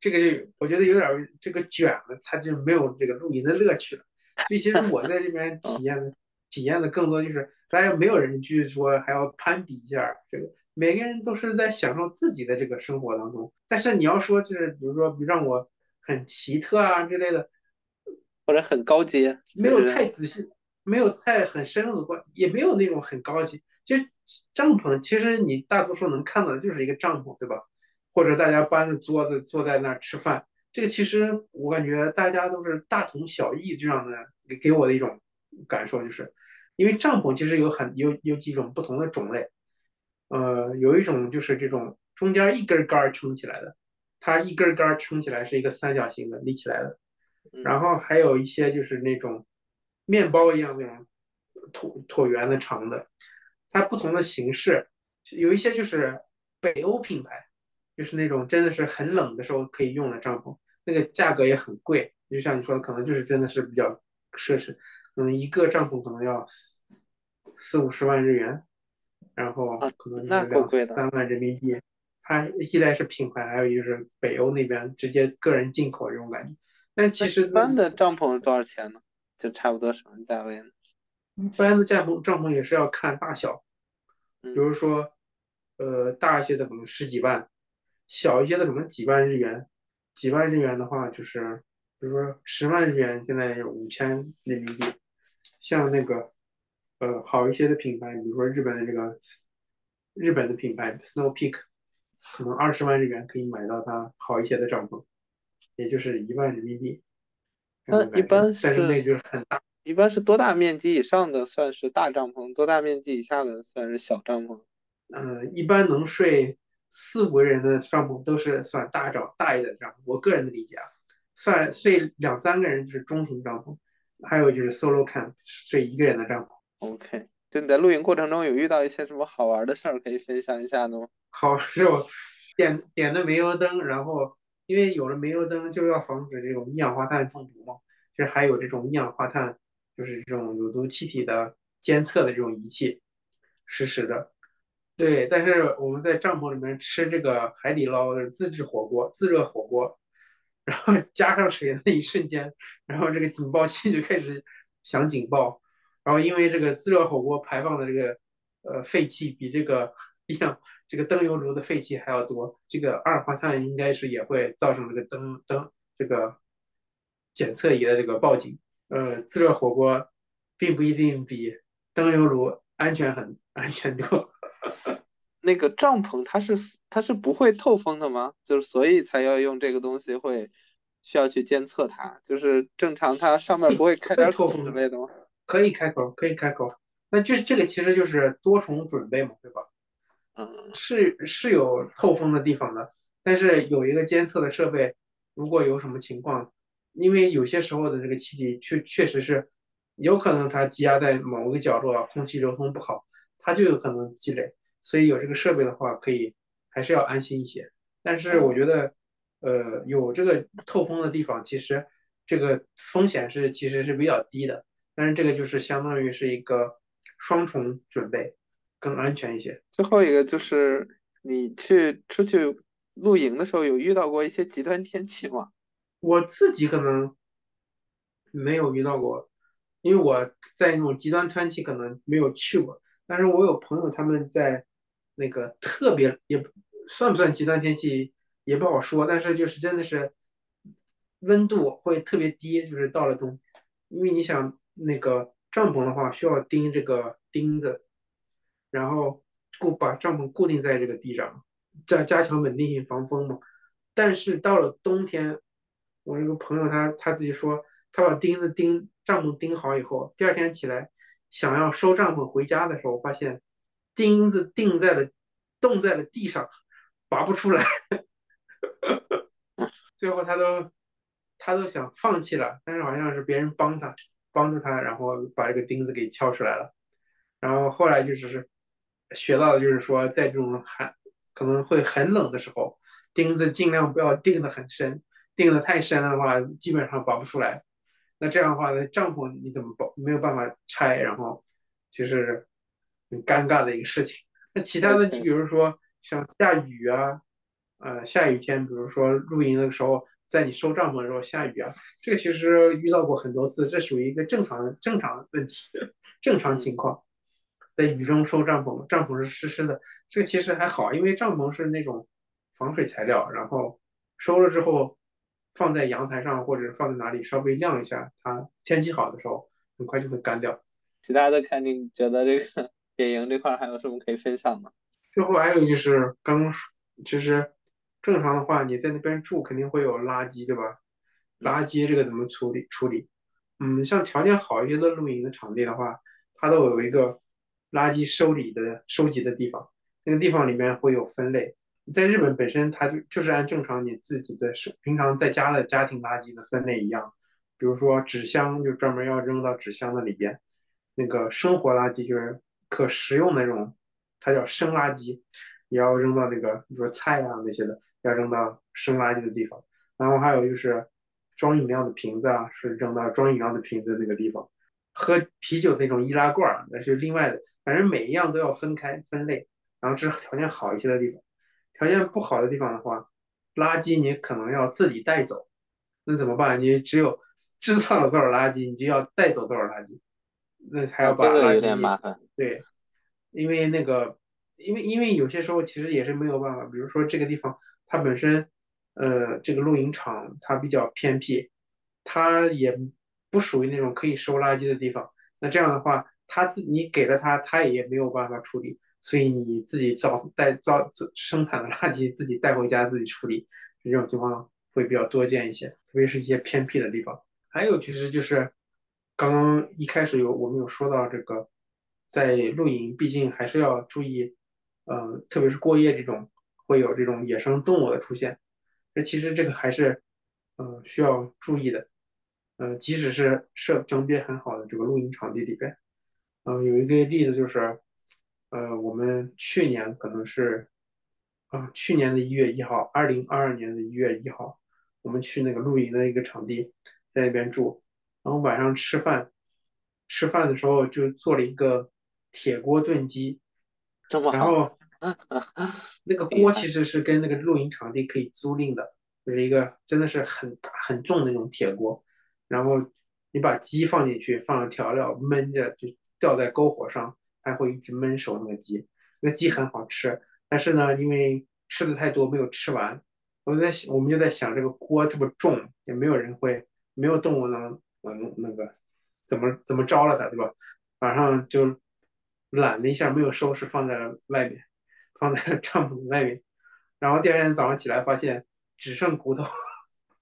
这个就我觉得有点儿这个卷了，它就没有这个露营的乐趣了。所以其实我在这边体验的 (laughs) 体验的更多就是大家没有人去说还要攀比一下这个，每个人都是在享受自己的这个生活当中。但是你要说就是比如说让我很奇特啊之类的，或者很高级，没有太仔细，没有太很深入的关，也没有那种很高级。其实帐篷，其实你大多数能看到的就是一个帐篷，对吧？或者大家搬着桌子坐在那儿吃饭，这个其实我感觉大家都是大同小异这样的，给给我的一种感受就是，因为帐篷其实有很有有几种不同的种类，呃，有一种就是这种中间一根杆儿撑起来的，它一根杆儿撑起来是一个三角形的立起来的。嗯然后还有一些就是那种面包一样那种椭椭圆的长的，它不同的形式，有一些就是北欧品牌，就是那种真的是很冷的时候可以用的帐篷，那个价格也很贵，就像你说的，可能就是真的是比较奢侈，可能，一个帐篷可能要四四五十万日元，然后啊可能就那是两三万人民币。它一来是品牌，还有一个就是北欧那边直接个人进口这种感觉。但其实一般的帐篷多少钱呢？就差不多什么价位呢？一般的帐篷帐篷也是要看大小，比嗯如说，呃，大一些的可能十几万，小一些的可能几万日元。几万日元的话，就是比如说十万日元，现在有五千人民币。像那个，呃，好一些的品牌，比如说日本的这个日本的品牌 Snow Peak，可能二十万日元可以买到它好一些的帐篷，也就是一万人民币。这那一般是但是那就是很大。一般是多大面积以上的算是大帐篷，多大面积以下的算是小帐篷？嗯，一般能睡四五个人的帐篷都是算大帐大一点的帐篷，我个人的理解啊，算睡两三个人就是中型帐篷，还有就是 solo camp 睡一个人的帐篷。OK，就你在露营过程中有遇到一些什么好玩的事儿可以分享一下的吗？(laughs) 好，是我点点的煤油灯，然后因为有了煤油灯就要防止这种一氧化碳中毒嘛，就是还有这种一氧化碳就是这种有毒气体的监测的这种仪器，实时的。对，但是我们在帐篷里面吃这个海底捞的自制火锅、自热火锅，然后 (laughs) 加上水的那一瞬间，然后这个警报器就开始响警报，然后因为这个自热火锅排放的这个呃废气比这个一样这个灯油炉的废气还要多，这个二氧化碳应该是也会造成这个灯灯这个检测仪的这个报警。呃，自热火锅并不一定比灯油炉安全很安全多。那个帐篷它是它是不会透风的吗？就是所以才要用这个东西会需要去监测它，就是正常它上面不会开点口之类的吗？(coughs) 可以开口，可以开口。那就是这个其实就是多重准备嘛，对吧？嗯，是是有透风的地方的，但是有一个监测的设备，如果有什么情况，因为有些时候的这个气体确确实是有可能它积压在某个角落，空气流通不好，它就有可能积累。所以有这个设备的话，可以还是要安心一些。但是我觉得，呃，有这个透风的地方，其实这个风险是其实是比较低的。但是这个就是相当于是一个双重准备，更安全一些。最后一个就是你去出去露营的时候有遇到过一些极端天气吗？我自己可能没有遇到过，因为我在那种极端天气可能没有去过，但是我有朋友他们在那个特别也算不算极端天气也不好说，但是就是真的是温度会特别低，就是到了冬，因为你想那个帐篷的话需要钉这个钉子，然后固把帐篷固定在这个地上，加加强稳定性防风嘛。但是到了冬天，我一个朋友他他自己说，他把钉子钉帐篷钉好以后，第二天起来想要收帐篷回家的时候，发现钉子钉在了冻在了地上，拔不出来。(laughs) 最后他都他都想放弃了，但是好像是别人帮他帮助他，然后把这个钉子给撬出来了。然后后来就是学到的就是说，在这种寒可能会很冷的时候，钉子尽量不要钉得很深，钉得太深的话，基本上拔不出来。那这样的话，那帐篷你怎么保没有办法拆？然后就是很尴尬的一个事情。那其他的，你比如说像下雨啊，呃，下雨天，比如说露营的时候，在你收帐篷的时候下雨啊，这个其实遇到过很多次，这属于一个正常正常问题，正常情况。在雨中收帐篷，帐篷是湿湿的，这个其实还好，因为帐篷是那种防水材料，然后收了之后放在阳台上或者放在哪里稍微晾一下，它天气好的时候很快就会干掉。其他的看你觉得这个野营这块还有什么可以分享吗？最后还有就是刚刚说，其实正常的话你在那边住肯定会有垃圾，对吧？垃圾这个怎么处理处理？嗯，像条件好一些的露营的场地的话，它都有一个。垃圾收理的收集的地方，那个地方里面会有分类。在日本本身，它就就是按正常你自己的是平常在家的家庭垃圾的分类一样。比如说纸箱就专门要扔到纸箱的里边，那个生活垃圾就是可食用那种，它叫生垃圾，也要扔到那个比如说菜啊那些的，要扔到生垃圾的地方。然后还有就是装饮料的瓶子啊，是扔到装饮料的瓶子那个地方。喝啤酒那种易拉罐那是另外的。反正每一样都要分开分类，然后这是条件好一些的地方，条件不好的地方的话，垃圾你可能要自己带走，那怎么办？你只有 (laughs) 制造了多少垃圾，你就要带走多少垃圾，那还要把垃圾有点麻烦。对，因为那个，因为因为有些时候其实也是没有办法，比如说这个地方它本身，呃，这个露营场它比较偏僻，它也不属于那种可以收垃圾的地方，那这样的话。他自你给了他，他也没有办法处理，所以你自己造带造生产的垃圾自己带回家自己处理，这种情况会比较多见一些，特别是一些偏僻的地方。还有其实就是刚刚一开始有我们有说到这个，在露营毕竟还是要注意，呃，特别是过夜这种会有这种野生动物的出现，这其实这个还是呃需要注意的，呃，即使是设整编很好的这个露营场地里边。嗯，有一个例子就是，呃，我们去年可能是，啊，去年的一月一号，二零二二年的一月一号，我们去那个露营的一个场地，在那边住，然后晚上吃饭，吃饭的时候就做了一个铁锅炖鸡，(laughs) 然后 (laughs) 那个锅其实是跟那个露营场地可以租赁的，就是一个真的是很大很重的那种铁锅，然后你把鸡放进去，放了调料，焖着就。吊在篝火上，还会一直焖熟那个鸡，那个鸡很好吃。但是呢，因为吃的太多没有吃完，我在想，我们就在想，这个锅这么重，也没有人会，没有动物能能那个怎么怎么招了它，对吧？晚上就懒了一下，没有收拾，放在了外面，放在了帐篷外面。然后第二天早上起来，发现只剩骨头，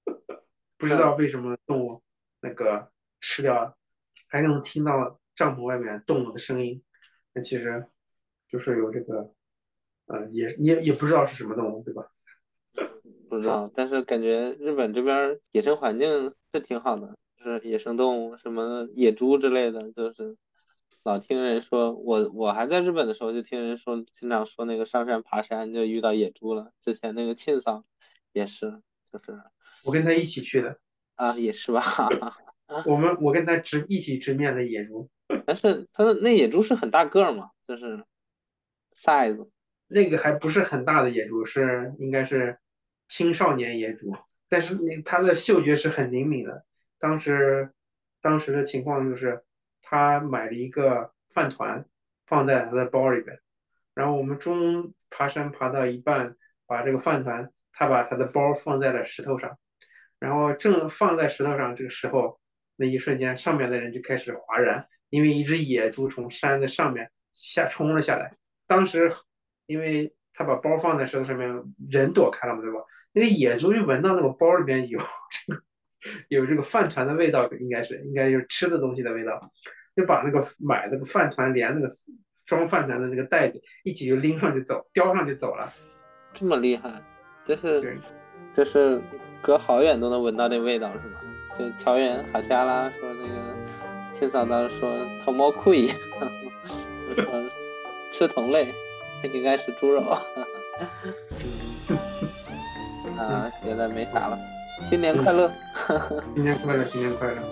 (laughs) 不知道为什么动物那个吃掉了，还能听到。帐篷外面动物的声音，那其实就是有这个，呃，也也也不知道是什么动物，对吧？不知道，但是感觉日本这边野生环境是挺好的，就是野生动物，什么野猪之类的，就是老听人说，我我还在日本的时候就听人说，经常说那个上山爬山就遇到野猪了。之前那个庆嫂也是，就是我跟他一起去的啊，也是吧？我们我跟他直一起直面的野猪。但是他的那野猪是很大个儿嘛，就是 size，那个还不是很大的野猪，是应该是青少年野猪，但是那它的嗅觉是很灵敏的。当时当时的情况就是，他买了一个饭团放在他的包里边，然后我们中爬山爬到一半，把这个饭团，他把他的包放在了石头上，然后正放在石头上这个时候，那一瞬间上面的人就开始哗然，因为一只野猪从山的上面下冲了下来。当时因为他把包放在石头上面，人躲开了嘛，对吧？那个野猪就闻到那个包里面有这个有这个饭团的味道，应该是应该就是吃的东西的味道，就把那个买那个饭团连那个装饭团的那个袋子一起就拎上就走，叼上就走了。这么厉害，就是就是隔好远都能闻到那味道是吗？就乔远好瞎啦，说那个青嫂子说头毛裤一样，说吃同类，应该是猪肉。(laughs) 啊，觉得没啥了。新年快乐！新年快乐，新年快乐。